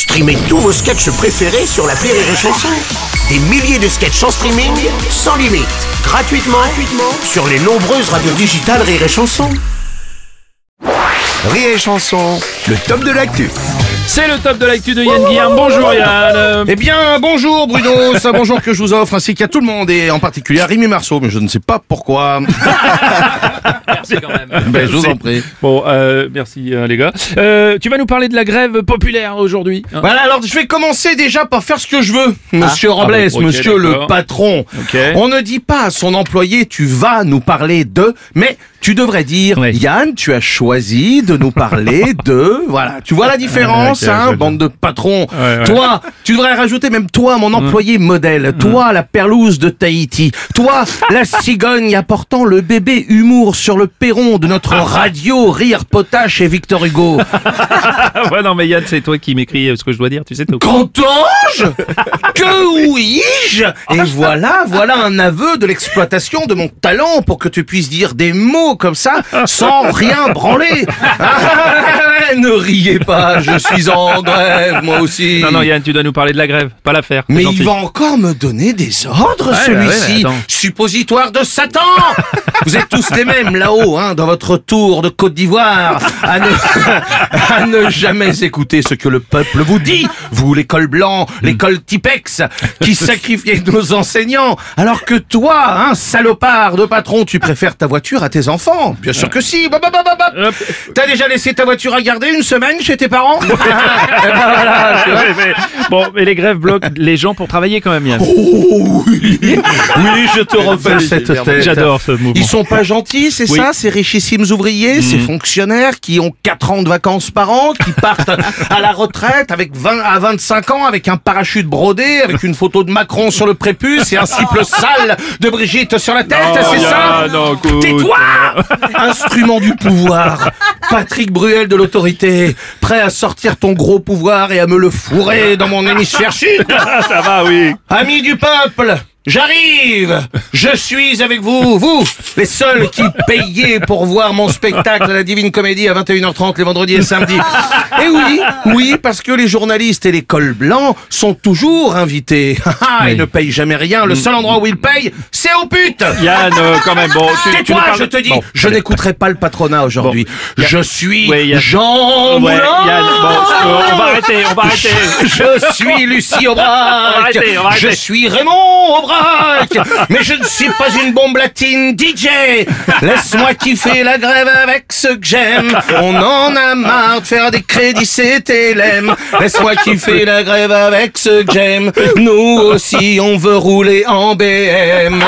Streamez tous vos sketchs préférés sur la Rire et Chanson. Des milliers de sketchs en streaming, sans limite, gratuitement, gratuitement sur les nombreuses radios digitales Rire et Chanson. Rire et Chanson, le top de l'actu. C'est le top de l'actu de Yann Guillaume. Bonjour Yann. Eh bien, bonjour Bruno, c'est un bonjour que je vous offre, ainsi qu'à tout le monde, et en particulier à Rémi Marceau, mais je ne sais pas pourquoi. Merci quand même. Ben, je vous en prie. Bon, euh, merci euh, les gars. Euh, tu vas nous parler de la grève populaire aujourd'hui. hein Voilà, alors je vais commencer déjà par faire ce que je veux, monsieur Robles, Ah bon, ok, monsieur le d'accord. patron. Ok. On ne dit pas à son employé, tu vas nous parler de, mais tu devrais dire, Oui. Yann, tu as choisi de nous parler de, voilà, tu vois la différence, ok, hein, bande de patrons. Ouais, ouais. Toi, tu devrais rajouter même toi, mon employé modèle, toi, la perlouse de Tahiti, toi, la cigogne apportant le bébé humour sur le perron de notre radio Rire Potache et Victor Hugo. Ouais non mais Yann c'est toi qui m'écris ce que je dois dire. Tu sais courant. Qu'entends-je? Que oui-je Et voilà, voilà un aveu de l'exploitation de mon talent pour que tu puisses dire des mots comme ça sans rien branler. Ne riez pas, je suis en grève moi aussi. Non non Yann tu dois nous parler de la grève, pas l'affaire. Mais gentil. il va encore me donner des ordres, Ouais, celui-ci. ouais, ouais, attends. Suppositoire de Satan Vous êtes tous les mêmes là-haut, hein, dans votre tour de Côte d'Ivoire, à ne, à ne jamais écouter ce que le peuple vous dit. Vous, l'école blanc, l'école Tipex, qui sacrifiez nos enseignants, alors que toi, hein, salopard de patron, tu préfères ta voiture à tes enfants. Bien sûr que si. Bah, bah, bah. T'as déjà laissé ta voiture à garder une semaine chez tes parents Eh ben voilà, tu vois. Ouais, mais- bon mais les grèves bloquent les gens pour travailler quand même Yann. Oh oui, oui, je te refais cette tête. J'adore ce mouvement. Ils sont pas gentils, c'est Oui. ça, ces richissimes ouvriers, ces fonctionnaires qui ont 4 ans de vacances par an, qui partent à la retraite avec 20 à 25 ans avec un parachute brodé, avec une photo de Macron sur le prépuce et un cible sale de Brigitte sur la tête, c'est ça Yann, non, écoute. Tais-toi Instrument du pouvoir Patrick Bruel de l'autorité Prêt à sortir ton gros pouvoir et à me le fourrer dans mon hémisphère sud ça va oui. Amis du peuple, j'arrive Je suis avec vous, vous, les seuls qui payez pour voir mon spectacle à la Divine Comédie à 21h30 les vendredis et samedis. Et oui, oui, parce que les journalistes et les cols blancs sont toujours invités. Ah, Ils ne payent jamais rien, le seul endroit où ils payent, c'est aux putes Yann euh, quand même bon. Tais-toi, je te dis, Bon, je n'écouterai pas le patronat aujourd'hui. Bon. Je suis Ouais. Jean Ouais, Moulin. Yann, bon, euh, on va arrêter, on va arrêter. Je suis Lucie Aubrac. On va arrêter, on va arrêter. Je suis Raymond Mais je ne suis pas une bombe latine DJ. Laisse-moi kiffer la grève avec ceux que j'aime. On en a marre de faire des crédits CTLM. Laisse-moi kiffer la grève avec ceux que j'aime. Nous aussi, on veut rouler en BM.